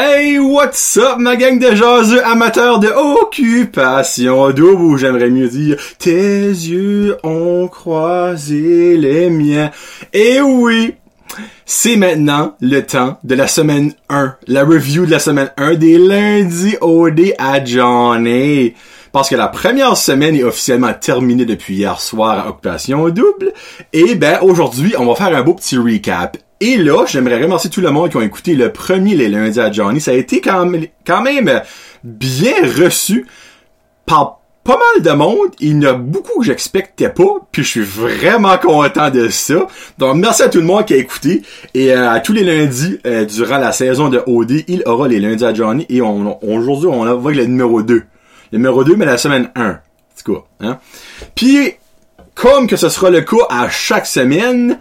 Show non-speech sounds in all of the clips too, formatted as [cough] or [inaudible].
Hey, what's up, ma gang de jaseux amateurs de occupation double, ou j'aimerais mieux dire, tes yeux ont croisé les miens. Et oui, c'est maintenant le temps de la semaine 1, la review de la semaine 1 des lundis OD à Johnny. Parce que la première semaine est officiellement terminée depuis hier soir à Occupation Double. Et ben, aujourd'hui, on va faire un beau petit recap. Et là, j'aimerais remercier tout le monde qui ont écouté le premier Les Lundis à Johnny. Ça a été quand même, bien reçu par pas mal de monde. Il y en a beaucoup que j'expectais pas. Puis je suis vraiment content de ça. Donc merci à tout le monde qui a écouté. Et euh, à tous les lundis, euh, durant la saison de OD, il aura les lundis à Johnny. Et on, aujourd'hui, on avec le numéro 2. Le numéro 2, mais la semaine 1. C'est quoi, hein? Puis, comme que ce sera le cas à chaque semaine,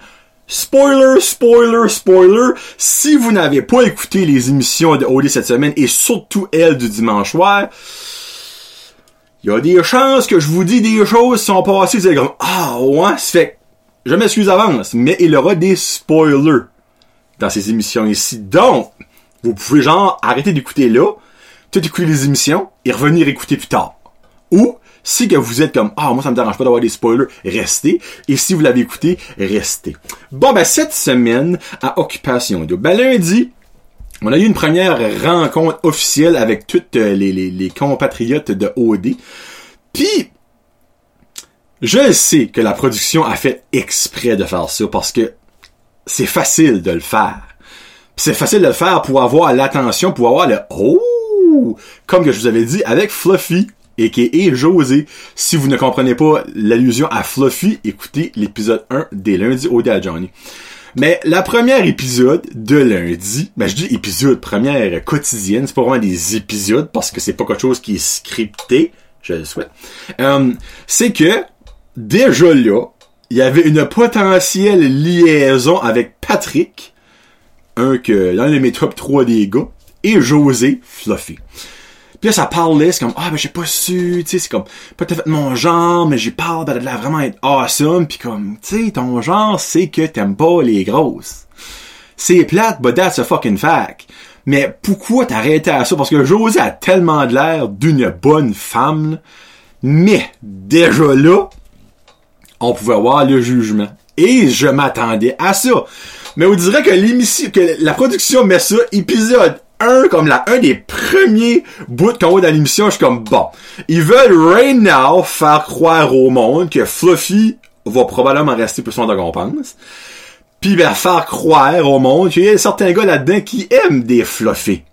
Spoiler, spoiler, spoiler, si vous n'avez pas écouté les émissions de OD cette semaine et surtout elle du dimanche soir, il y a des chances que je vous dis des choses qui sont passées, c'est comme, ah, ouais, c'est fait, je m'excuse avance, mais il y aura des spoilers dans ces émissions ici. Donc, vous pouvez genre arrêter d'écouter là, tout écouter les émissions et revenir écouter plus tard. Ou, si que vous êtes comme, ah, moi ça me dérange pas d'avoir des spoilers, restez. Et si vous l'avez écouté, restez. Bon, ben, cette semaine, à Occupation de ben, lundi, on a eu une première rencontre officielle avec toutes les, les, les compatriotes de OD. Puis, je sais que la production a fait exprès de faire ça parce que c'est facile de le faire. C'est facile de le faire pour avoir l'attention, pour avoir le oh, comme que je vous avais dit avec Fluffy et José. Si vous ne comprenez pas l'allusion à Fluffy, écoutez l'épisode 1 des lundis au à Johnny. Mais la première épisode de lundi, ben je dis épisode, première quotidienne, c'est pas vraiment des épisodes parce que c'est pas quelque chose qui est scripté, je le souhaite. Euh, c'est que déjà là, il y avait une potentielle liaison avec Patrick, un que l'un de mes top 3 des gars, et José Fluffy. Puis là, ça parlait, c'est comme, ah, ben, j'ai pas su, tu sais, c'est comme, pas tout à fait mon genre, mais j'ai parlé de la vraiment être awesome, puis comme, tu sais, ton genre, c'est que t'aimes pas les grosses. C'est plate, but that's a fucking fact. Mais pourquoi t'arrêter à ça? Parce que Josie a tellement de l'air d'une bonne femme, mais, déjà là, on pouvait voir le jugement. Et je m'attendais à ça. Mais on dirait que l'émission, que la production met ça, épisode un, comme la, un des premiers bouts qu'on voit dans l'émission, je suis comme, bon, ils veulent right now faire croire au monde que Fluffy va probablement rester plus longtemps qu'on pense. Puis ben, faire croire au monde qu'il y a certains gars là-dedans qui aiment des Fluffy.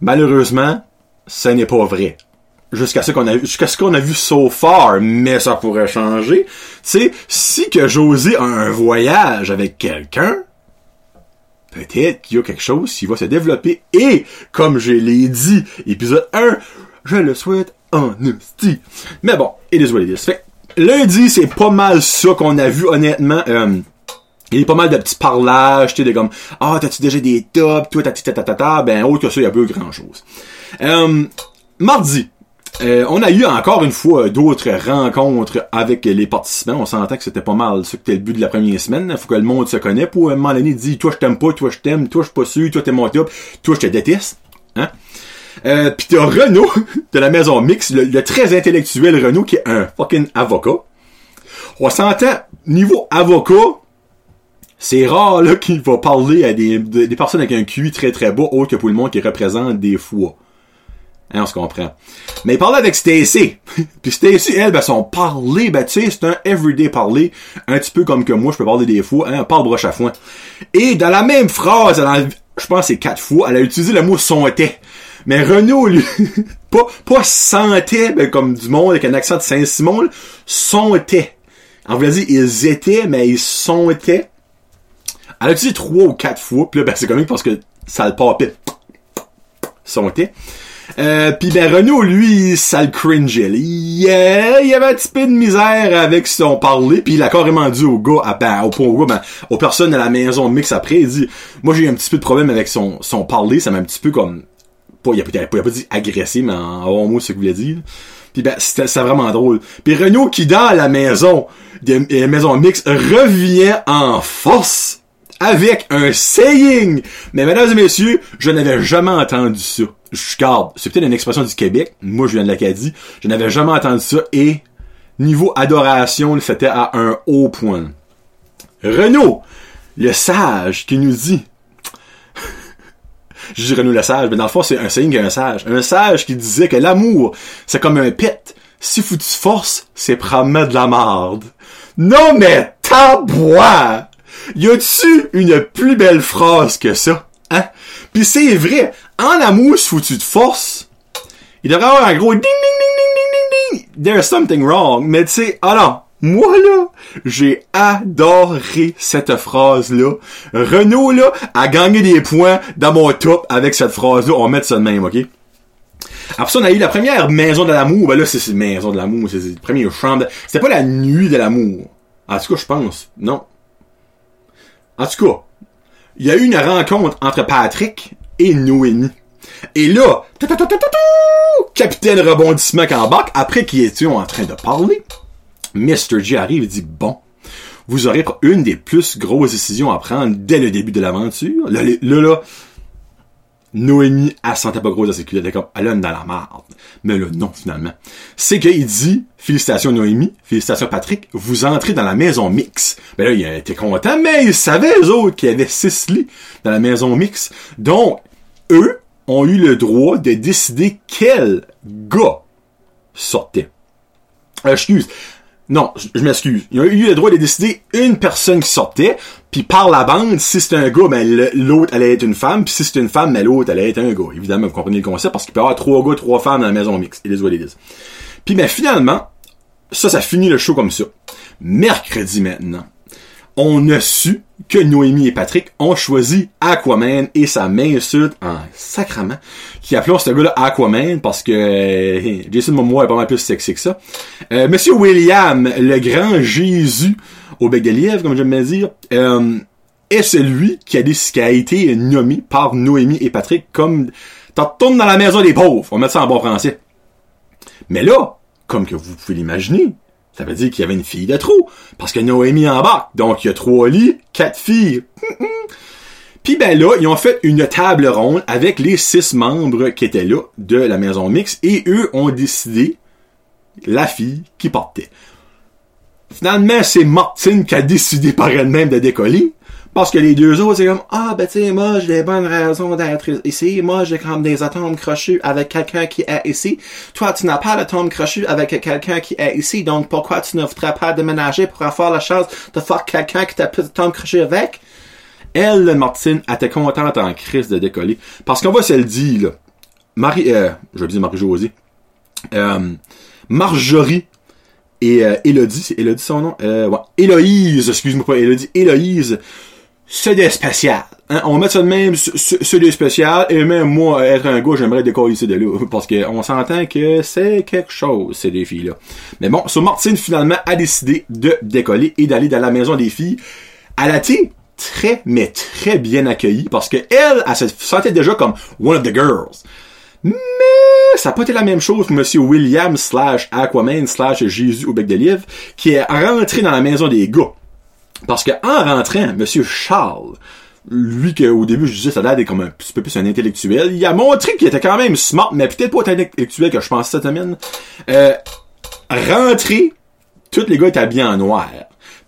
Malheureusement, ce n'est pas vrai. Jusqu'à ce qu'on a jusqu'à ce qu'on a vu so far, mais ça pourrait changer. Tu si que José a un voyage avec quelqu'un, peut-être qu'il y a quelque chose qui va se développer. Et, comme je l'ai dit, épisode 1, je le souhaite en hostie. Mais bon, is what it. Fait lundi, c'est pas mal ça qu'on a vu, honnêtement. Euh, il y a pas mal de petits parlages, tu sais, de comme, ah, t'as-tu déjà des tops, toi, t'as-tu ta ben, autre que ça, il y a pas grand chose. Euh, mardi, euh, on a eu encore une fois d'autres rencontres avec les participants. On s'entend que c'était pas mal ça que c'était le but de la première semaine. Faut que le monde se connaisse pour un moment donné dire toi je t'aime pas, toi je t'aime, toi je suis pas sûr, toi t'es mon top, toi je te déteste. Hein? Euh, Pis t'as Renaud de la maison Mix, le, très intellectuel Renaud qui est un fucking avocat. On s'entend, niveau avocat, c'est rare là qu'il va parler à des, des personnes avec un QI très très beau, autre que pour le monde qui représente des fois. Hein, on se comprend. Mais il parlait avec Stacy. [laughs] Puis Stacy, elle, ben, son parler, ben, tu sais, c'est un everyday parler. Un petit peu comme que moi, je peux parler des fois, hein, parle broche à foin. Et dans la même phrase, je pense c'est quatre fois, elle a utilisé le mot sontait. Mais Renaud, lui, [laughs] pas, pas sentait, ben, comme du monde avec un accent de Saint-Simon, sontait. En vrai dire, ils étaient, mais ils sontaient. Elle a utilisé trois ou quatre fois, puis là, ben, c'est même parce que ça le papait. Sontait. Euh, Puis ben Renaud, lui, ça le cringeait. Il y avait un petit peu de misère avec son parler, puis il a carrément dit au gars, à, ben, au, au gars, ben, aux personnes à la maison mix après, il dit, moi j'ai eu un petit peu de problème avec son, son parler, ça m'a un petit peu comme, pas, il a, il a pas dit agressé, mais en bon mot, ce qu'il voulait dire. Puis ben, c'était vraiment drôle. Puis Renaud qui dans la maison, de, la maison mix, revient en force avec un saying. Mais mesdames et messieurs, je n'avais jamais entendu ça. Je garde, c'est peut-être une expression du Québec. Moi, je viens de l'Acadie. Je n'avais jamais entendu ça et niveau adoration, c'était à un haut point. Renaud, le sage, qui nous dit [laughs] je dis Renaud le sage, mais dans le fond, c'est un saying un sage. Un sage qui disait que l'amour, c'est comme un pet. Si faut tu forces, c'est probablement de la marde. Non mais tabois! Y a-tu une plus belle phrase que ça? Hein? Pis c'est vrai, en amour, si tu te forces, il devrait avoir un gros ding ding ding ding ding ding ding. There's something wrong. Mais tu sais, non, moi là, j'ai adoré cette phrase-là. Renault là a gagné des points dans mon top avec cette phrase-là. On va mettre ça de même, ok? Après ça, on a eu la première maison de l'amour. Ben là, c'est une maison de l'amour. C'est la première chambre. C'était pas la nuit de l'amour. En tout cas, je pense. Non. En tout cas, il y a eu une rencontre entre Patrick et Noémie. Et là, capitaine rebondissement en bac, après qu'ils étaient en train de parler, Mr. G arrive et dit, bon, vous aurez une des plus grosses décisions à prendre dès le début de l'aventure. Là, là, là, Noémie, elle sentait pas grosse culottes. Elle comme, elle est dans la marde. Mais là, non, finalement. C'est qu'il dit, félicitations Noémie, félicitations Patrick, vous entrez dans la maison mix. Ben là, il était content, mais il savait, eux autres, qu'il y avait six lits dans la maison mix. Donc, eux ont eu le droit de décider quel gars sortait. Euh, excuse, non, je, m'excuse. Il a eu le droit de décider une personne qui sortait, puis par la bande, si c'était un gars, ben l'autre allait être une femme, puis si c'était une femme, ben l'autre allait être un gars. Évidemment, vous comprenez le concept, parce qu'il peut y avoir trois gars, trois femmes dans la maison mixte. Et les les Puis ben finalement, ça, ça finit le show comme ça. Mercredi maintenant, on a su que Noémie et Patrick ont choisi Aquaman et sa main sud en sacrament, qui appelons ce gars-là Aquaman parce que euh, Jason Momoa est pas mal plus sexy que ça. Euh, Monsieur William, le grand Jésus lièvre, comme j'aime bien dire, euh, est celui qui a, qui été nommé par Noémie et Patrick comme t'en dans la maison des pauvres. On va mettre ça en bon français. Mais là, comme que vous pouvez l'imaginer, ça veut dire qu'il y avait une fille de trop. Parce que Noémie bas. Donc, il y a trois lits, quatre filles. [laughs] Puis ben là, ils ont fait une table ronde avec les six membres qui étaient là de la maison mixte et eux ont décidé la fille qui portait. Finalement, c'est Martine qui a décidé par elle-même de décoller. Parce que les deux autres, c'est comme, ah, ben, tu sais, moi, j'ai des bonnes raisons d'être ici. Moi, j'ai comme des atomes crochus avec quelqu'un qui est ici. Toi, tu n'as pas d'atomes crochus avec quelqu'un qui est ici. Donc, pourquoi tu ne voudrais pas déménager pour avoir la chance de faire quelqu'un qui t'a plus d'atomes crochus avec? Elle, Martine, était contente en crise de décoller. Parce qu'on va se le dire, là. Marie, euh, je vais dire Marie-Josée. Euh, Marjorie et euh, Elodie, c'est Elodie son nom? Euh, ouais. Héloïse, excuse-moi pas, Elodie. Héloïse c'est des spécial. Hein? On met ça de même, c'est des et même moi, être un gars, j'aimerais décoller ici de là, [laughs] parce qu'on s'entend que c'est quelque chose, ces des filles-là. Mais bon, so Martine, finalement, a décidé de décoller et d'aller dans la maison des filles. Elle a été très, mais très bien accueillie, parce que elle, elle se sentait déjà comme one of the girls. Mais ça n'a pas été la même chose pour Monsieur William slash Aquaman slash Jésus au bec de livre, qui est rentré dans la maison des gars. Parce que en rentrant, Monsieur Charles, lui que au début je disais ça d'être comme un petit peu plus un intellectuel, il a montré qu'il était quand même smart, mais peut-être pas autant intellectuel que je pense cette semaine. Euh, rentré, tous les gars étaient habillés en noir.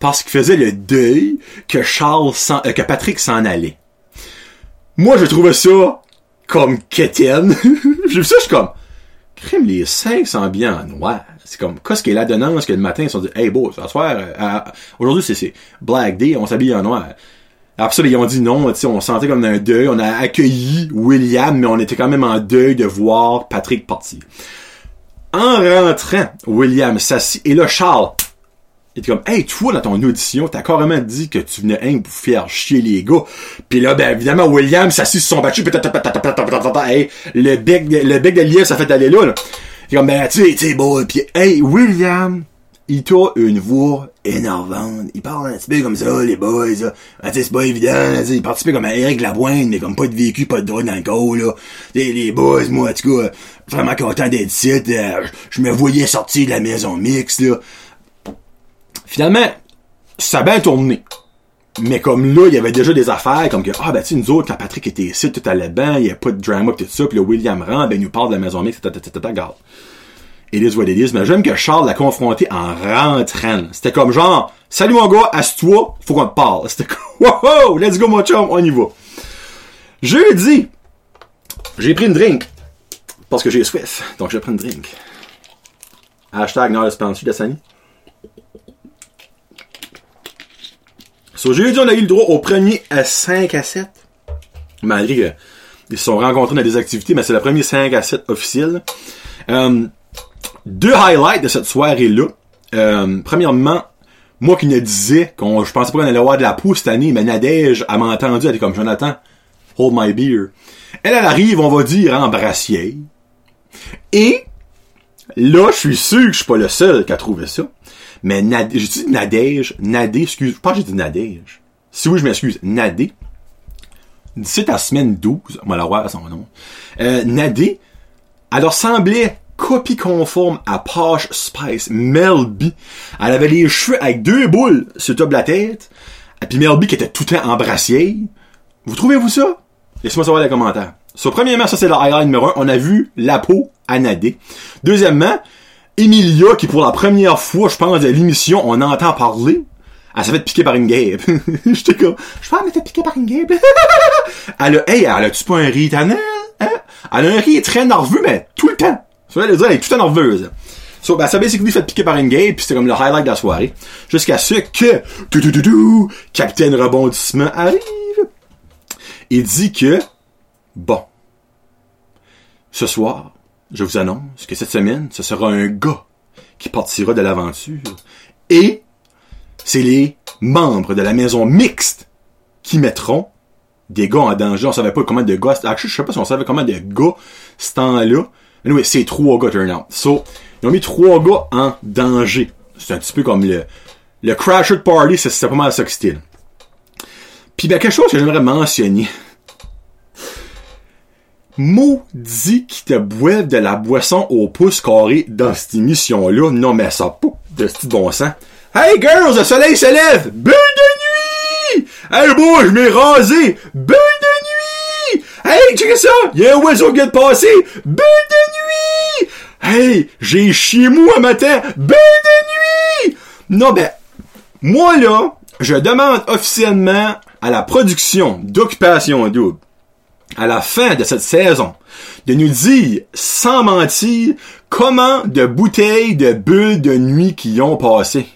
Parce qu'il faisait le deuil que Charles euh, que Patrick s'en allait. Moi, je trouvais ça comme quétaine. [laughs] J'ai vu ça, je suis comme, crime, les cinq bien en noir. C'est comme, qu'est-ce qui est la donnance que le matin, ils sont dit, hey, beau, ce soir, euh, aujourd'hui, c'est, Black Day, on s'habille en noir. Après ça, ben, ils ont dit non, on sentait comme un deuil, on a accueilli William, mais on était quand même en deuil de voir Patrick partir. En rentrant, William s'assit, et là, Charles, il était comme, hey, toi, dans ton audition, t'as carrément dit que tu venais hein, pour faire chier les gars. Puis là, ben, évidemment, William s'assit sur son battu, hey, le bec, le bec de lièvre, ça fait aller là, là. Il comme, ben, tu sais, bon, pis, hey, William, il t'a une voix énervante. Il parle un petit peu comme ça, les boys, là. Ah, c'est pas évident, il participe comme à Eric Lavoine, mais comme pas de vécu, pas de drogue dans le corps, là. T'sais, les boys, moi, en tout cas, vraiment content d'être ici, euh, je me voyais sortir de la maison mixte, là. Finalement, ça a bien tourné. Mais comme là, il y avait déjà des affaires comme que, ah, ben, tu nous autres, quand Patrick était ici, tout allait bien, il n'y a pas de drama pis tout ça, puis le William Rand, ben, il nous parle de la maison mixte, tata, garde. It is. Mais j'aime que Charles l'a confronté en rentrant. C'était comme genre, salut mon gars, assieds-toi, faut qu'on te parle. C'était comme, [laughs] wow, let's go mon chum, on y va. Jeudi, j'ai pris une drink. Parce que j'ai soif. Donc, j'ai pris une drink. Hashtag Nord de Sani. So, jeudi, on a eu le droit au premier à 5 à 7. Malgré qu'ils se sont rencontrés dans des activités, mais c'est le premier 5 à 7 officiel. Euh, deux highlights de cette soirée-là. Euh, premièrement, moi qui ne disais qu'on, je pensais pas qu'on allait avoir de la pousse cette année, mais Nadège, elle m'a entendu, elle était comme Jonathan, hold my beer. Elle, elle arrive, on va dire, en brassier. Et, là, je suis sûr que je suis pas le seul qui a trouvé ça. Mais Nadège, j'ai dit Nadège, Nadé, excuse, je j'ai dit Nadège. Si oui, je m'excuse, Nadé. D'ici à semaine 12, on va la voir à son nom. Euh, Nadé, elle ressemblait copie conforme à Posh Spice Melby. Elle avait les cheveux avec deux boules sur le top de la tête. Et puis Melby qui était tout le temps en. Vous trouvez-vous ça? Laissez-moi savoir dans les commentaires. So, premièrement, ça c'est le highlight numéro un. On a vu la peau à Nadé. Deuxièmement, Emilia, qui pour la première fois, je pense, de l'émission, on entend parler. Elle s'est fait piquer par une guêpe. [laughs] J'étais comme, je pense, elle m'était piquée par une guêpe. [laughs] elle a, hey, elle a-tu pas un riz tannant? Hein? Elle a un riz très nerveux, mais tout le temps. Ça veut elle est tout le temps nerveuse. So, ben, ça basically fait piquer par une guêpe, puis c'était comme le highlight de la soirée. Jusqu'à ce que, tout, tout, tout, Capitaine Rebondissement arrive. Il dit que, bon, ce soir, je vous annonce que cette semaine, ce sera un gars qui partira de l'aventure. Et c'est les membres de la maison mixte qui mettront des gars en danger. On savait pas combien de gars, actually, je sais pas si on savait combien de gars ce temps-là. Mais oui, c'est trois gars turn out. So, ils ont mis trois gars en danger. C'est un petit peu comme le, le Crasher Party, c'est pas mal ça que c'était. Puis ben, quelque chose que j'aimerais mentionner maudit qui te boivent de la boisson au pouce carré dans cette émission-là. Non, mais ça pas de ce bon sens. Hey girls, le soleil se lève! Bulle de nuit! Hey boy, je m'ai rasé! Bulle de nuit! Hey, check ça! Y'a un oiseau qui vient de! Bulle de nuit! Hey, j'ai chié moi un matin! Bulle de nuit! Non, ben, moi là, je demande officiellement à la production d'Occupation Double à la fin de cette saison de nous dire, sans mentir, comment de bouteilles de bulles de nuit qui ont passé.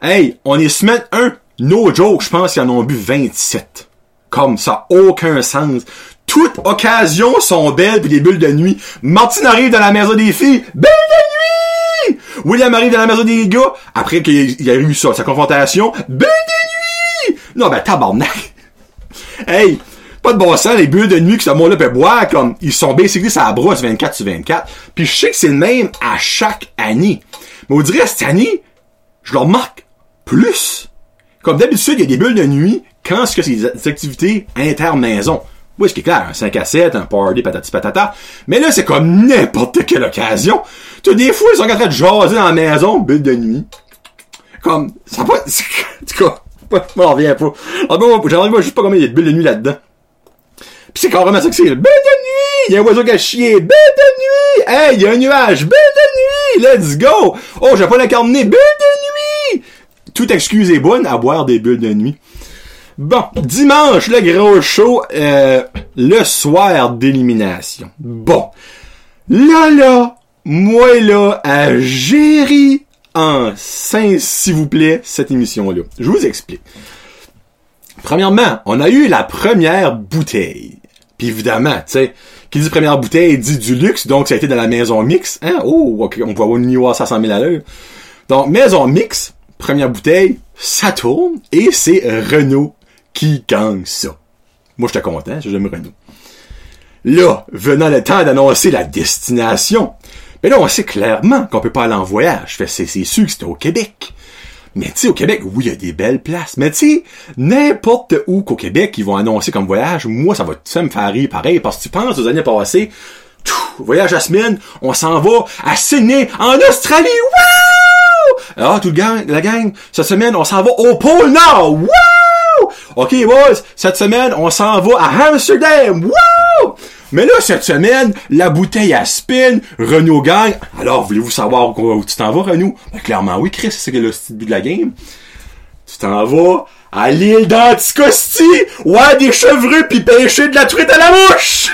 Hey, on est semaine 1, no joke, je pense qu'ils en ont bu 27. Comme ça, aucun sens. Toutes occasions sont belles puis des bulles de nuit. Martine arrive dans la maison des filles, bulles de nuit! William arrive dans la maison des gars, après qu'il y a eu ça, sa confrontation, bulles de nuit! Non, ben, tabarnak! Hey, pas de bon les bulles de nuit que ce monde-là peut boire, comme, ils sont basically ça brosse 24 sur 24. Puis je sais que c'est le même à chaque année. Mais on dirait, cette année, je leur marque plus. Comme d'habitude, il y a des bulles de nuit quand ce que c'est des activités inter-maison. Oui, ce qui est clair, un 5 à 7, un party, patati patata. Mais là, c'est comme n'importe quelle occasion. Tu des fois, ils sont en train de jaser dans la maison, bulle de nuit. Comme, ça [laughs] pas, en tout cas, je m'en reviens pas. Ah bon, j'aimerais juste pas combien il y a de bulles de nuit là-dedans. Pis c'est carrément ça que c'est. Belle de nuit! Il y a un oiseau qui a chié. Belle de nuit! Hey, il y a un nuage. Belle de nuit! Let's go! Oh, j'ai pas la carnet. Belle de nuit! Toute excuse est bonne à boire des bulles de nuit. Bon, dimanche, le gros show, euh, le soir d'élimination. Bon. Là, là, moi, là, à gérer en sein, s'il vous plaît, cette émission-là. Je vous explique. Premièrement, on a eu la première bouteille. Puis évidemment, tu sais, qui dit première bouteille dit du luxe, donc ça a été dans la maison mix. Hein? Oh, ok, on peut avoir une New 500 000 à l'heure. Donc, maison mix, première bouteille, ça tourne, et c'est Renault qui gagne ça. Moi, j'étais content, j'aime Renault. Là, venant le temps d'annoncer la destination, mais là, on sait clairement qu'on peut pas aller en voyage. Fait, c'est sûr que c'était au Québec. Mais tu sais, au Québec, oui, il y a des belles places. Mais tu sais, n'importe où qu'au Québec, ils vont annoncer comme voyage, moi, ça va ça me faire rire pareil. Parce que tu penses aux années passées, voyage à semaine, on s'en va à Sydney, en Australie, wow! Ah, tout le gang, la gang, cette semaine, on s'en va au pôle Nord, wow! OK, boys, cette semaine, on s'en va à Amsterdam! Wouh! Mais là, cette semaine, la bouteille à spin, Renault gagne. Alors, voulez-vous savoir où tu t'en vas, Renault? Ben, clairement, oui, Chris, c'est le petit but de la game. Tu t'en vas à l'île d'Anticosti, ouais, des chevreux pis pêcher de la truite à la mouche! [laughs]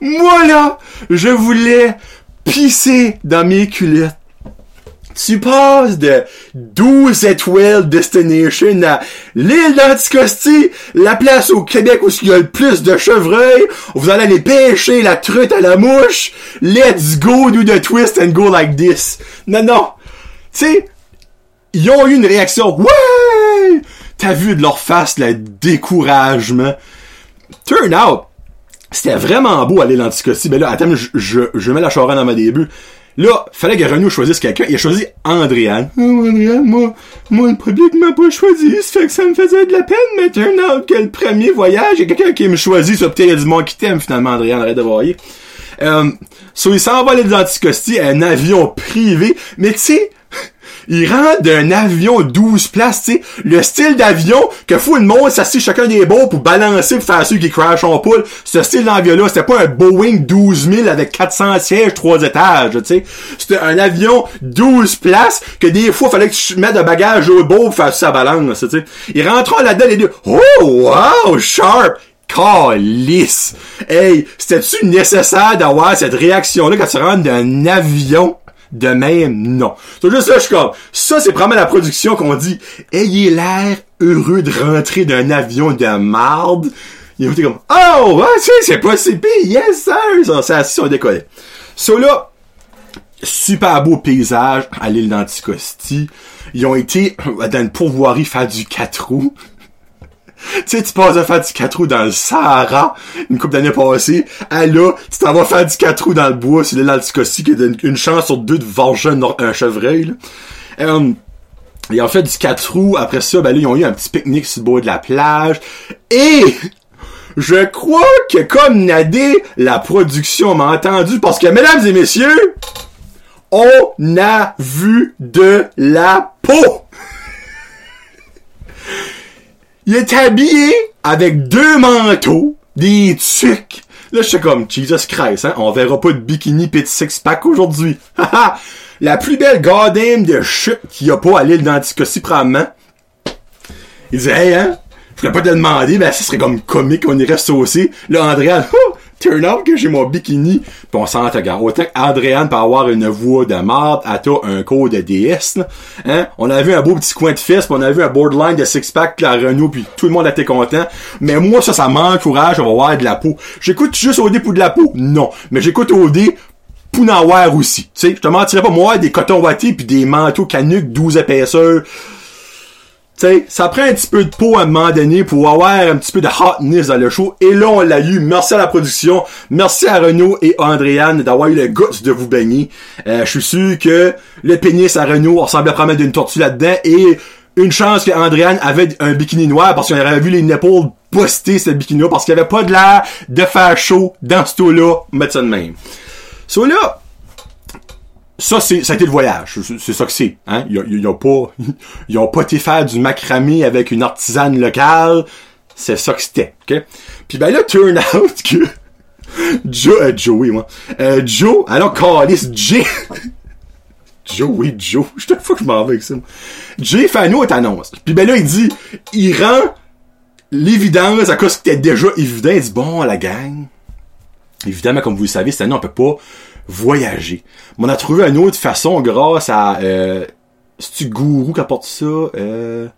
Moi là, je voulais pisser dans mes culottes. Tu passes de 12 étoiles Destination à l'île d'Anticosti, la place au Québec où il y a le plus de chevreuils. Vous allez aller pêcher la truite à la mouche. Let's go do the twist and go like this. Non, non. Tu sais, ils ont eu une réaction. Ouais! T'as vu de leur face le découragement. Turn out, c'était vraiment beau aller l'Anticosti. Ben là, attends, je, je, je mets la charogne dans ma début. Là, fallait que Renaud choisisse quelqu'un. Il a choisi Andréane. Oh, Andréane, moi, moi, le public m'a pas choisi. Ça fait que ça me faisait de la peine, mais out que le premier voyage, il y a quelqu'un qui me choisit. Ça peut-être il du monde qui t'aime, finalement, Andréane, arrête de voyer. Euh, so, il s'en va dans l'Anticosti, un avion privé. Mais tu sais, il rentre d'un avion 12 places, tu sais, le style d'avion que fou le monde s'assied chacun des bords pour balancer pour faire ceux qui crash en poule. Ce style d'avion-là, c'était pas un Boeing 12 000 avec 400 sièges, 3 étages, tu sais. C'était un avion 12 places que des fois, fallait que tu mettes de bagages au bord pour faire sa balance, tu sais. Il rentre là-dedans, les deux, oh, wow, sharp! Calice! Hey, c'était-tu nécessaire d'avoir cette réaction-là quand tu rentres d'un avion? De même, non. C'est juste ça, je suis comme, ça, c'est vraiment la production qu'on dit, ayez l'air heureux de rentrer d'un avion de marde. Ils ont été comme, oh, ouais, tu sais, c'est pas si yes, sir! Ça, assis, on décollait. So là, super beau paysage à l'île d'Anticosti. Ils ont été dans une pourvoirie faire du 4 roues [laughs] tu sais, tu passes à faire du 4 roues dans le Sahara une couple d'années passées. À là, tu t'en vas faire du 4 roues dans le bois, c'est l'Alticosti qui a une chance sur deux de venger un chevreuil. Là. Euh, ils ont fait du 4 roues. Après ça, ben là, ils ont eu un petit pique-nique sur le bord de la plage. Et [laughs] je crois que comme Nadé, la production m'a entendu parce que, mesdames et messieurs, on a vu de la peau. Il est habillé avec deux manteaux, des tucs. Là, je suis comme, Jesus Christ, hein, on verra pas de bikini de six-pack aujourd'hui. [laughs] La plus belle goddamn de chute qu'il y a pas à l'île d'Anticosti, probablement. Il dit, hey, hein, je voulais pas te demander, mais ça serait comme comique, on irait saucer. Là, Andréane, [laughs] oh, turn out que j'ai mon bikini. Pis on s'en regarde. Autant qu'Adrienne peut avoir une voix de marde, à toi un code de DS, là. Hein? On a vu un beau petit coin de fesse, pis on a vu un borderline de six-pack, la Renault, puis tout le monde était content. Mais moi, ça, ça m'encourage, on va voir de la peau. J'écoute juste OD pour de la peau? Non. Mais j'écoute OD pour avoir aussi. Tu sais, je te mentirais pas, moi, des cotons wattés puis des manteaux canuques 12 épaisseurs sais, ça prend un petit peu de peau à un moment donné pour avoir un petit peu de hotness dans le show. Et là, on l'a eu. Merci à la production. Merci à Renaud et Andréane d'avoir eu le goût de vous baigner. Euh, je suis sûr que le pénis à Renaud ressemblait à d'une tortue là-dedans. Et une chance que Andréane avait un bikini noir parce qu'on aurait vu les nipples poster ce bikini parce qu'il n'y avait pas de l'air de faire chaud dans ce taux-là. Mettre ça de même. So là, ça, c'est, ça a été le voyage. C'est ça que c'est. Hein? Ils, ont pas, [laughs] ils ont pas été faire du macramé avec une artisane locale. C'est ça que c'était. ok? Puis ben là, turn [laughs] out que Joe, euh, Joey, moi. Euh, Joe, alors Carlis, J. Joe, oui, Joe. Je te fous que je m'en vais avec ça. Jay une autre annonce. Puis ben là, il dit, il rend l'évidence à cause que c'était déjà évident. Il dit, bon, la gang. Évidemment, comme vous le savez, cette année, on peut pas voyager. Mais on a trouvé une autre façon grâce à euh, c'est-tu Gourou qui apporte ça euh,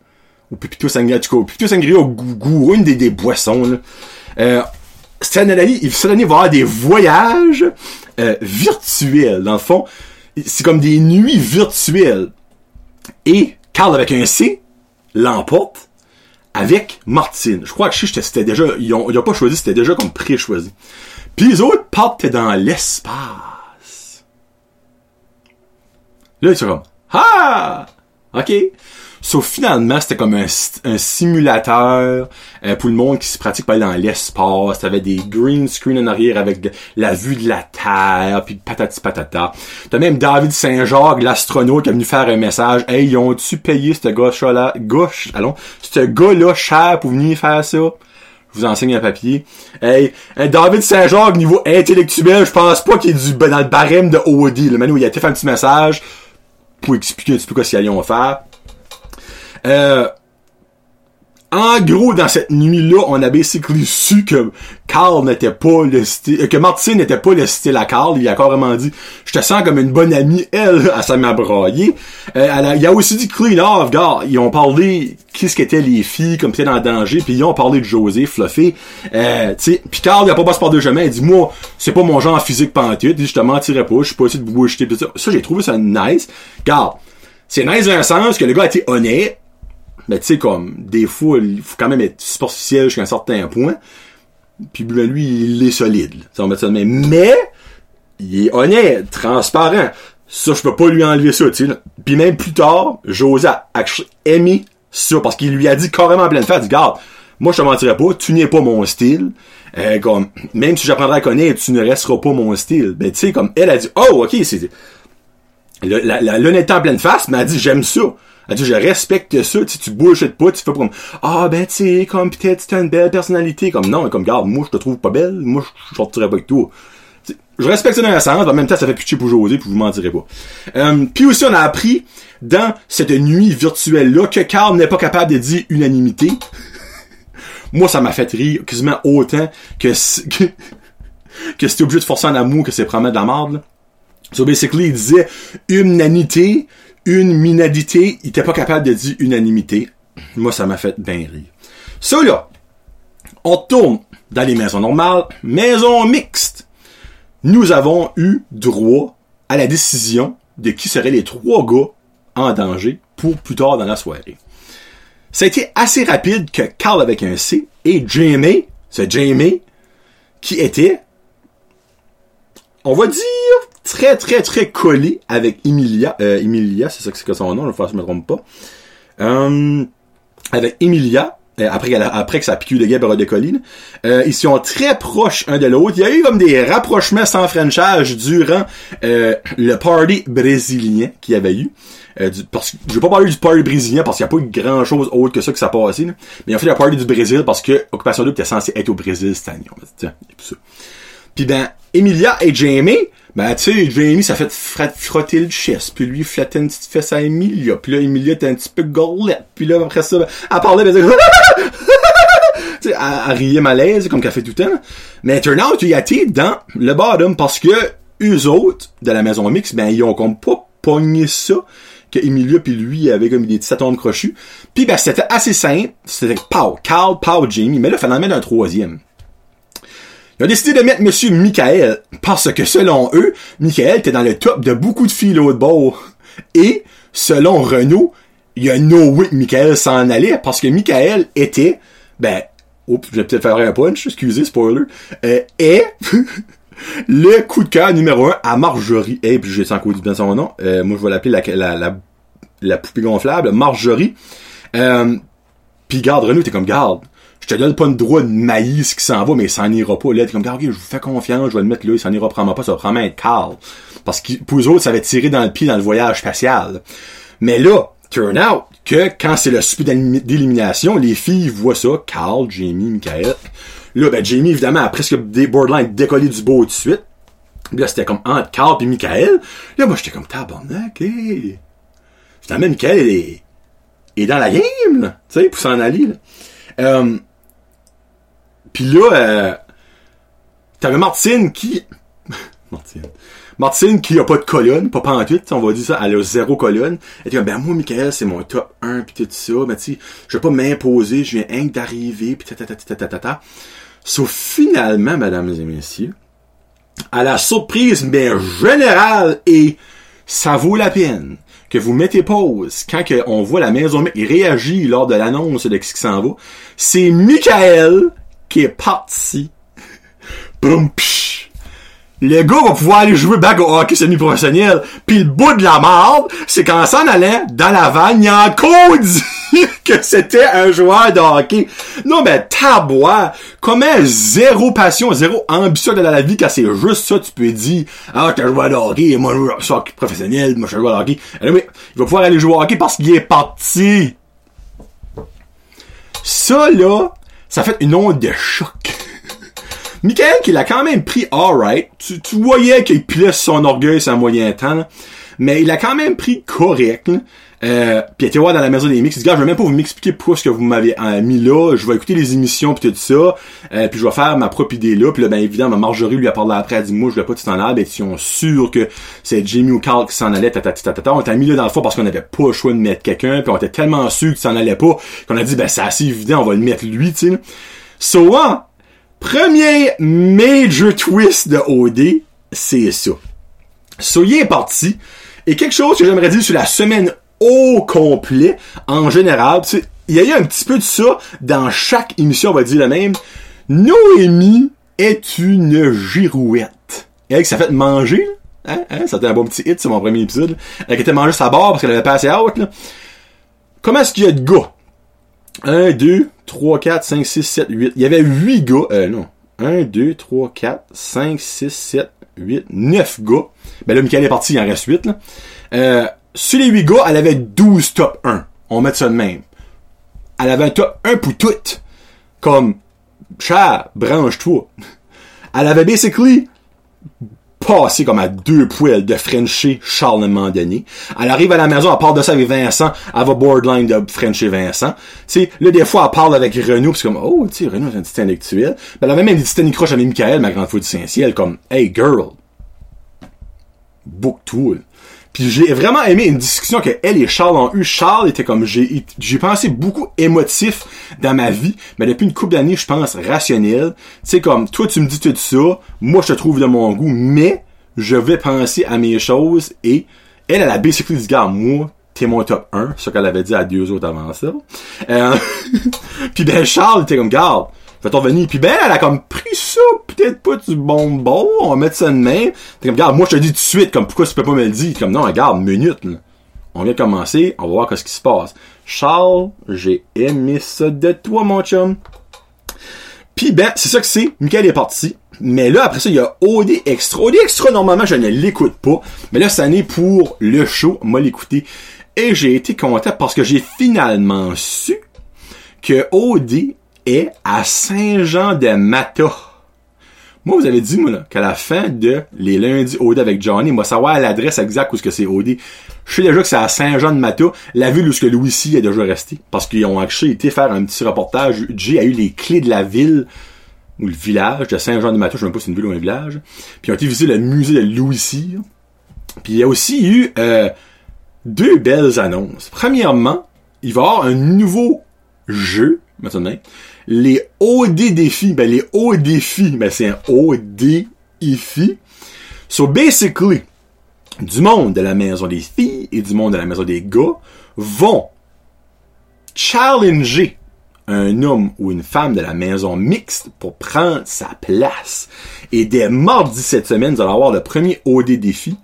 ou Pipito Sangria du coup Pipito Sangria ou Gourou une des, boissons là. Euh, cette année, cette année, il va y avoir des voyages euh, virtuels. Dans le fond, c'est comme des nuits virtuelles. Et Carl avec un C l'emporte avec Martine. Je crois que c'était déjà, ils ont, ils ont pas choisi, c'était déjà comme pré-choisi. Puis les autres partent dans l'espace. Là, ils sont comme, ah! OK? Sauf finalement, c'était comme un, un simulateur euh, pour le monde qui se pratique pas dans l'espace. T'avais des green screen en arrière avec la vue de la Terre, puis patati patata. T'as même David Saint-Jacques, l'astronaute, qui est venu faire un message. Hey, ils ont-tu payé ce gauche-là, gauche, allons, ce gars-là cher pour venir faire ça? Je vous enseigne un papier. Hey, David Saint-Jacques, niveau intellectuel, je pense pas qu'il est du, dans le barème de OD. Le manu, il a fait un petit message pour expliquer un petit peu quoi qu'ils allaient faire. Euh, en gros, dans cette nuit-là, on a basically su que Carl n'était pas le style, que Martine n'était pas le style à Carl. Il a carrément dit, je te sens comme une bonne amie. Elle, s'est m'a broyé. Euh, il a aussi dit clean off, gars. Ils ont parlé qu'est-ce qu'étaient les filles comme c'était dans le danger. Puis ils ont parlé de José, Fluffy. Euh, tu sais, puis Carl, il a pas passé par deux chemins. Il dit, moi, c'est pas mon genre physique pantoute. Il dit, je te mentirais pas. Je suis pas ici de vous jeter. Ça, ça j'ai trouvé ça nice. Garde. C'est nice dans un sens que le gars a été honnête mais tu sais, comme, des fois, il faut quand même être superficiel jusqu'à un certain point. Puis ben, lui, il est solide. Ça, on. Mais, il est honnête, transparent. Ça, je peux pas lui enlever ça, tu sais. Puis même plus tard, José a aimé ça, parce qu'il lui a dit carrément en pleine face, garde, moi je te mentirais pas, tu n'es pas mon style. Euh, comme, même si j'apprendrai à connaître, tu ne resteras pas mon style. Ben tu sais, comme, elle a dit, oh, ok, c'est... L'honnêteté en pleine face, mais elle a dit, j'aime ça. Elle dit, je respecte ça, tu, tu bouges pas, tu fais comme, ah, ben, tu sais, comme, peut-être, tu as une belle personnalité. Comme, non, comme, garde, moi, je te trouve pas belle, moi, je sortirais pas avec toi. je respecte ça dans un sens, en même temps, ça fait pitcher pour José, puis vous mentirais pas. Euh, puis aussi, on a appris, dans cette nuit virtuelle-là, que Carl n'est pas capable de dire unanimité. [laughs] moi, ça m'a fait rire quasiment autant que, [laughs] que, que c'était obligé de forcer un amour que c'est promettre de la merde, So basically, il disait unanimité, une minadité, il était pas capable de dire unanimité. Moi, ça m'a fait bien rire. Ça là, on tourne dans les maisons normales, maisons mixtes. Nous avons eu droit à la décision de qui seraient les trois gars en danger pour plus tard dans la soirée. Ça a été assez rapide que Carl avec un C et Jamie, c'est Jamie, qui était, on va dire, très, très, très collé avec Emilia. Euh, Emilia, c'est ça que c'est son nom, je ne me trompe pas. Euh, avec Emilia, euh, après, après que ça a piqué de guerre de collines. Euh, ils sont très proches un de l'autre. Il y a eu comme des rapprochements sans franchage durant le party brésilien qu'il y avait eu. Euh, du, parce que je vais pas parler du party brésilien parce qu'il n'y a pas grand chose autre que ça que ça passé. Là. Mais en fait le party du Brésil parce que Occupation Double était censé être au Brésil cette année. Ça. Puis ben, Emilia et Jamie, ben, tu sais, Jamie, ça fait frotter le chest, puis lui, flattait une petite fesse à Emilia, puis là, Emilia était un petit peu gorlette, puis là, après ça, elle parlait, ben, [laughs] elle, riait malaise, comme qu'elle fait tout le temps. Mais turn out, il a été dans le bottom, parce que eux autres, de la maison mix, ben, ils ont comme pas pogné ça, que Emilia puis lui avaient comme des petits atomes crochus. Puis ben, c'était assez simple, c'était Pow, Carl, Pow, Jamie, mais là, il fallait en mettre un troisième. Ils ont décidé de mettre Monsieur Michael parce que selon eux, Michael était dans le top de beaucoup de filles de bord. Et selon Renault, il y a no way que Michael s'en allait parce que Michael était, ben, oups, je vais peut-être faire un punch, excusez, spoiler, euh, est [laughs] le coup de cœur numéro un à Marjorie. Et puis j'ai sans coup bien son nom. Euh, moi je vais l'appeler la, la, la, poupée gonflable, Marjorie. Euh, puis garde Renault, t'es comme garde je te donne pas une droit de maïs qui s'en va, mais ça s'en ira pas. Là, t'es comme, regarde, je vous fais confiance, je vais le mettre là, il s'en ira probablement pas, ça va probablement être Carl. Parce que pour eux autres, ça va tirer dans le pied dans le voyage spatial. Mais là, turn out que quand c'est le super d'élimination, les filles voient ça, Carl, Jamie, Michael. Là, ben, Jamie, évidemment, a presque des borderline décollé du beau tout de suite. Là, c'était comme entre Carl et Michael. Là, moi, j'étais comme, tabarnak, hé. Finalement, Michael, est, est dans la game, là. Tu sais, pour s'en aller, là. Euh, puis là, euh, t'avais Martine qui... [laughs] Martine. Martine qui a pas de colonne, pas pantoute, on va dire ça, elle a zéro colonne. Elle dit ben moi, Michael, c'est mon top 1, pis tout ça, mais tu je vais pas m'imposer, je viens d'arriver, pis ta Sauf finalement, mesdames et messieurs, à la surprise, mais générale, et ça vaut la peine que vous mettez pause quand on voit la maison il réagit lors de l'annonce de ce qui s'en va, c'est Michael qui est parti. Boum, le gars va pouvoir aller jouer back au hockey semi-professionnel. Puis le bout de la merde, c'est qu'en s'en allant dans la vanne, il a encore [laughs] dit que c'était un joueur de hockey. Non, mais tabois, comment zéro passion, zéro ambition de la vie quand c'est juste ça, tu peux dire, ah, t'es un joueur de hockey, moi, je suis hockey professionnel, moi, je suis un joueur de hockey. il va pouvoir aller jouer au hockey parce qu'il est parti. Ça, là, ça fait une onde de choc. [laughs] Michael, qui l'a quand même pris alright. Tu, tu voyais qu'il pilait son orgueil sur un moyen temps, mais il a quand même pris correct. Euh, puis était voir dans la maison des mix. Il dit, gars, je vais même pas vous m'expliquer pourquoi ce que vous m'avez euh, mis là. Je vais écouter les émissions puis tout ça. Euh, puis je vais faire ma propre idée là. Puis là, ben évidemment, Marjorie lui a parlé après. Elle dit, moi, je voulais pas tout en aller. Ben, ils sûr que c'est Jimmy ou Carl qui s'en allait. Tata, tata, On t'a mis là dans le fond parce qu'on avait pas le choix de mettre quelqu'un. Puis on était tellement sûr qu'il s'en allait pas qu'on a dit, ben c'est assez évident, on va le mettre lui, tu sais. So, hein, premier major twist de OD, c'est ça. So, il est parti. Et quelque chose que j'aimerais dire sur la semaine au complet, en général. Il y a eu un petit peu de ça dans chaque émission, on va dire la même. Noémie est une girouette. Et ça fait manger, hein, hein, c'était un bon petit hit, c'est mon premier épisode. Elle était mangée sa barre parce qu'elle avait passé out, là. Comment est-ce qu'il y a de gars? 1, 2, 3, 4, 5, 6, 7, 8. Il y avait 8 gars, euh, non. 1, 2, 3, 4, 5, 6, 7, 8, 9 gars. Ben là, Michael est parti, il en reste 8, là. Euh, sur les 8 gars, elle avait 12 top 1. On met ça de même. Elle avait un top 1 pour toutes. Comme, chat, branche-toi. Elle avait basically passé comme à deux poils de Frencher Charles Mandonné. Elle arrive à la maison, elle parle de ça avec Vincent, elle va borderline de Frencher Vincent. Tu sais, là, des fois, elle parle avec Renaud, pis comme, oh, tu sais, Renaud, c'est un petit intellectuel. Ben, elle avait même des petites croches avec Michael, ma grande fouille du Saint-Ciel, comme, hey, girl. Book tool. Puis j'ai vraiment aimé une discussion que elle et Charles ont eu. Charles était comme j'ai j'ai pensé beaucoup émotif dans ma vie, mais depuis une couple d'années, je pense rationnel. C'est comme toi tu me dis tout ça, moi je te trouve de mon goût, mais je vais penser à mes choses et elle elle a basically dit gars moi t'es mon top 1, ce qu'elle avait dit à deux autres avant ça. Euh, [laughs] puis ben Charles était comme garde fait venir. Puis ben, elle a comme pris ça, peut-être pas du bonbon, on va mettre ça de main. T'es comme, regarde, moi je te dis tout de suite, comme pourquoi tu peux pas me le dire? Comme non, regarde, minute, là. On vient commencer, on va voir ce qui se passe. Charles, j'ai aimé ça de toi, mon chum. Puis ben, c'est ça que c'est. Michael est parti. Mais là, après ça, il y a OD Extra. OD Extra, normalement, je ne l'écoute pas. Mais là, ça n'est pour le show, moi l'écouter. Et j'ai été content parce que j'ai finalement su que OD est à Saint-Jean-de-Mata. Moi, vous avez dit, moi, qu'à la fin de les lundis OD avec Johnny, moi, savoir l'adresse exacte où ce que c'est OD. Je sais déjà que c'est à Saint-Jean-de-Mata, la ville où ce que Louis C est déjà resté. Parce qu'ils ont actually été faire un petit reportage. Jay a eu les clés de la ville, ou le village de Saint-Jean-de-Mata, je sais même pas si c'est une ville ou un village. Puis ils ont été visiter le musée de Louis C. Puis il y a aussi eu euh, deux belles annonces. Premièrement, il va y avoir un nouveau jeu, maintenant, les OD défis, ben les hauts défis, ben c'est un OD défi. So basically, du monde de la maison des filles et du monde de la maison des gars vont challenger un homme ou une femme de la maison mixte pour prendre sa place. Et dès mardi cette semaine, vous allez avoir le premier OD défi.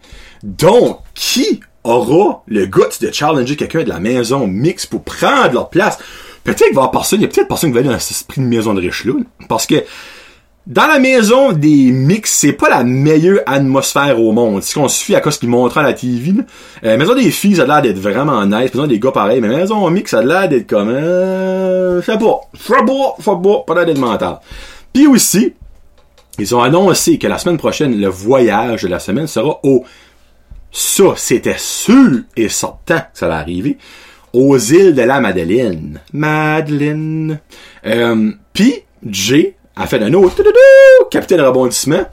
Donc, qui aura le goût de challenger quelqu'un de la maison mixte pour prendre leur place? Peut-être qu'il va y personne, il y a peut-être personne qui va aller dans cet esprit de maison de riche là. Parce que dans la maison des mix, c'est pas la meilleure atmosphère au monde. Si on suffit à cause qu'ils montrent à la TV. Là. Euh, maison des filles, ça a l'air d'être vraiment nice. Maison des gars, pareil. Mais maison mix, ça a l'air d'être comme... Euh, je sais pas. Pas. Pas l'air d'être mental. Puis aussi, ils ont annoncé que la semaine prochaine, le voyage de la semaine sera au... Ça, c'était sûr et certain que ça allait arriver aux îles de la Madeleine. Madeleine. Euh, Puis, Jay a fait un autre capitaine rebondissement.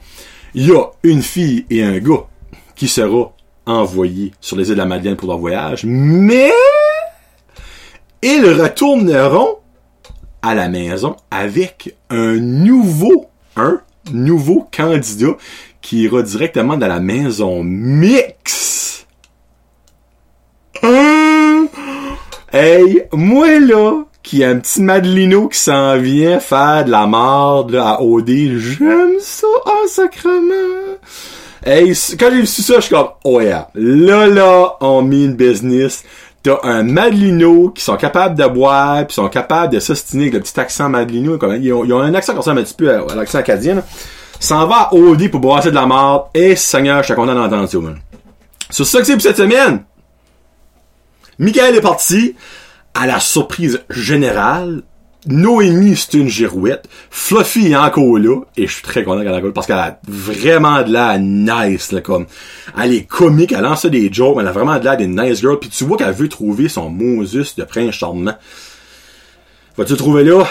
Il y a une fille et un gars qui sera envoyés sur les îles de la Madeleine pour leur voyage, mais ils retourneront à la maison avec un nouveau, un nouveau candidat qui ira directement dans la maison mix. Hey, moi là, qu'il y a un petit Madelino qui s'en vient faire de la marde à OD. J'aime ça, oh sacrement. Hey, quand j'ai vu ça, je suis comme, oh yeah, là là, on met une business. T'as un Madelino qui sont capables de boire, puis sont capables de s'ostiner avec le petit accent Madelino. Comme, ils, ont, un accent qui ressemble un petit peu à, l'accent acadien. S'en va à OD pour brasser de la marde. Et Seigneur, je suis content d'entendre ça, man. Sur ça que c'est pour cette semaine. Michael est parti à la surprise générale, Noémie, c'est une girouette. Fluffy est encore là. Et je suis très content qu'elle parce qu'elle a vraiment de la nice, là, comme. Elle est comique, elle lance des jokes, elle a vraiment de l'air d'une nice girl. Puis tu vois qu'elle veut trouver son Moses de prince charmant. Vas-tu trouver là?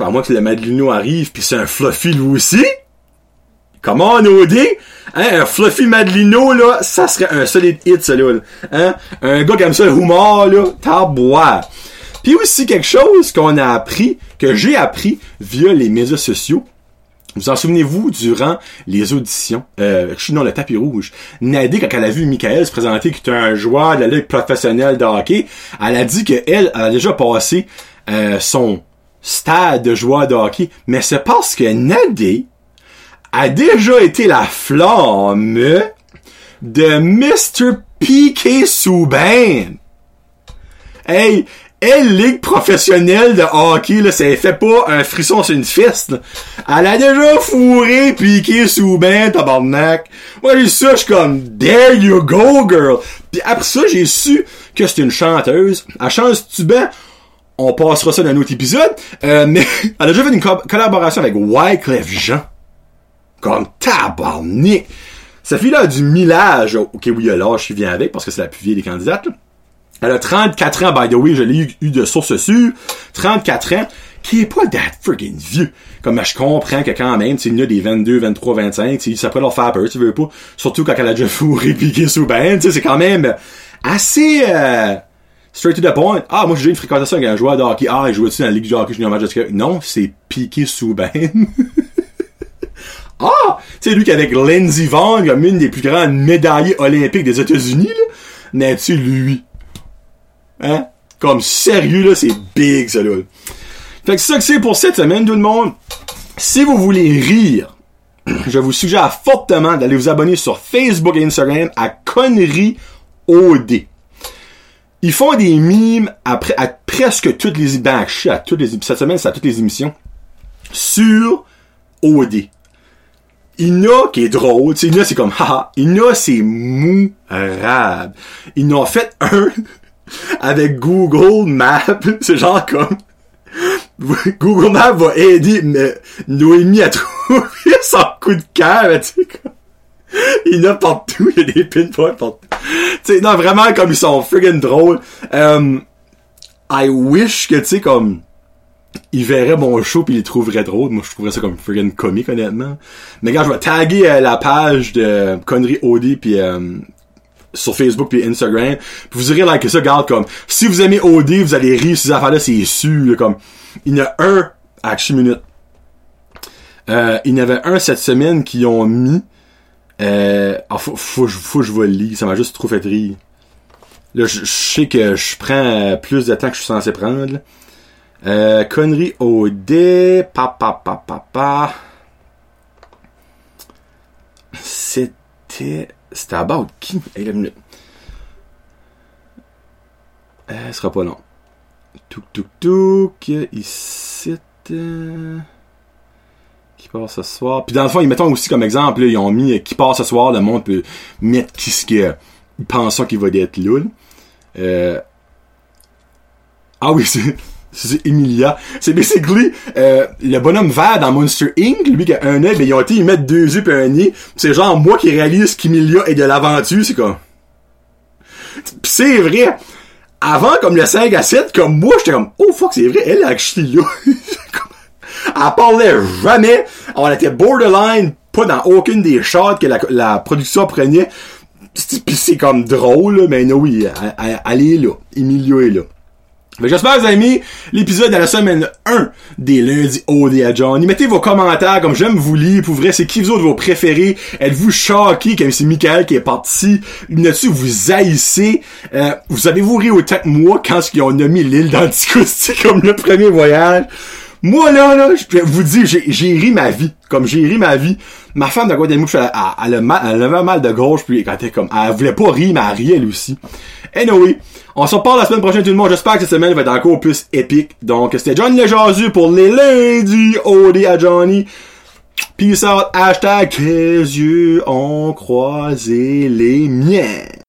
À moins que le Madelino arrive, puis c'est un Fluffy lui aussi. Comment on OD? Hein, un Fluffy Madelino, là, ça serait un solide hit, ça, là. Hein? Un gars comme ça, le humour, là, t'as boire. Puis aussi quelque chose qu'on a appris, que j'ai appris via les médias sociaux. Vous en souvenez-vous durant les auditions, euh, dans le tapis rouge. Nadé, quand elle a vu Michael se présenter qui était un joueur de la ligue professionnelle de hockey, elle a dit qu'elle elle a déjà passé euh, son stade de joueur de hockey, mais c'est parce que Nadé a déjà été la flamme de Mr. P.K. Souban. Hey, elle, ligue professionnelle de hockey, là, ça fait pas un frisson sur une fiste, Elle a déjà fourré, piqué sous tabarnak. Moi, j'ai ça, je suis comme, there you go, girl. Puis après ça, j'ai su que c'est une chanteuse. Elle chante tu ben, on passera ça dans un autre épisode. Euh, mais [laughs] elle a déjà fait une collaboration avec Wyclef Jean. Comme tabarnak. Cette fille-là a du millage. Ok, oui, y a l'âge qui vient avec, parce que c'est la plus vieille des candidates. Elle a 34 ans, by the way, je l'ai eu, de source sûre. 34 ans, qui est pas that friggin' vieux? Comme je comprends que quand même, tu a des 22, 23, 25, ça peut leur faire peur, tu veux pas. Surtout quand elle a déjà fourré [laughs] piqué sous ben, tu sais, c'est quand même assez euh, straight to the point. Ah, moi j'ai une fréquentation avec un joueur de hockey. Ah, il jouait-tu dans la Ligue de hockey junior major? Non, c'est piqué sous ben. [laughs] ah! Tu sais, lui qui avec Lindsey Vaughn, comme une des plus grandes médaillées olympiques des États-Unis, là. Mais tu lui, Hein? Comme sérieux, là, c'est big, ça, là. Fait que c'est ça que c'est pour cette semaine, tout le monde. Si vous voulez rire, [clears throat] je vous suggère fortement d'aller vous abonner sur Facebook et Instagram à Conneries OD. Ils font des mimes à presque toutes les, ben, à toutes les, cette semaine, c'est à toutes les émissions, sur OD. Il y a qui est drôle, tu sais, c'est comme, haha, il y a c'est mourable. Ils n'ont fait un, [laughs] avec Google Maps. [laughs] C'est genre comme [laughs] Google Maps va aider Noémie à trouver son coup de cœur, tu sais, Il y a partout, il y a des pinpoints partout. Tu sais, non, vraiment, comme ils sont friggin' drôles. Um, I wish que, tu sais, comme, ils verraient mon show pis ils trouveraient drôle. Moi, je trouverais ça comme friggin' comique, honnêtement. Mais quand je vais taguer euh, la page de Connery OD pis euh, sur Facebook puis Instagram. Puis vous irez liker ça, garde comme si vous aimez OD, vous allez rire ces affaires-là, c'est sûr. comme il y en a un, action minute. Euh, il y en avait un cette semaine qui ont mis. Euh, ah, faut, que je vois le lire, ça m'a juste trop fait rire. Là, je, sais que je prends plus de temps que je suis censé prendre. Euh, connerie OD, pa pa pa pa pa. C'était c'était about qui? Hey, la minute. Euh, sera pas long. Touk touk touk. Ici. Euh, qui passe ce soir. Puis dans le fond, ils mettent aussi comme exemple, ils ont mis euh, qui passe ce soir, le monde peut mettre qui ce qu'ils pensent qu'il va être là. Euh... Ah oui, [laughs] c'est c'est Emilia. C'est basically euh, le bonhomme vert dans Monster Inc. Lui qui a un œil, mais ils ont été, ils mettent deux yeux et un nez. C'est genre moi qui réalise qu'Emilia est de l'aventure, c'est comme. Pis c'est vrai. Avant, comme le 5 à 7, comme moi, j'étais comme Oh fuck, c'est vrai, elle actually là. [laughs] elle parlait jamais. On était borderline, pas dans aucune des shots que la, production prenait. Pis c'est comme drôle, mais non, oui, elle, elle, est là. Emilia est là. J'espère que vous avez aimé l'épisode de la semaine 1 des lundis OD à Johnny. Mettez vos commentaires comme j'aime vous lire. Pour vrai, c'est qui vous autres vos préférés? Êtes-vous choqués comme c'est Michael qui est parti? N'est-ce vous haïssez? Euh, vous avez-vous ri autant que moi quand ils ont nommé l'île d'Anticosti comme le premier voyage? Moi, là, là, je vous dire, j'ai ri ma vie. Comme j'ai ri ma vie. Ma femme de Guadeloupe, elle, elle, elle, elle, avait mal de gauche, puis quand elle, comme, elle voulait pas rire, mais elle riait, elle aussi. Anyway, on se reparle la semaine prochaine tout le monde. J'espère que cette semaine va être encore plus épique. Donc, c'était Johnny le pour les lundis OD à Johnny. Peace out. Hashtag, tes yeux ont croisé les miens.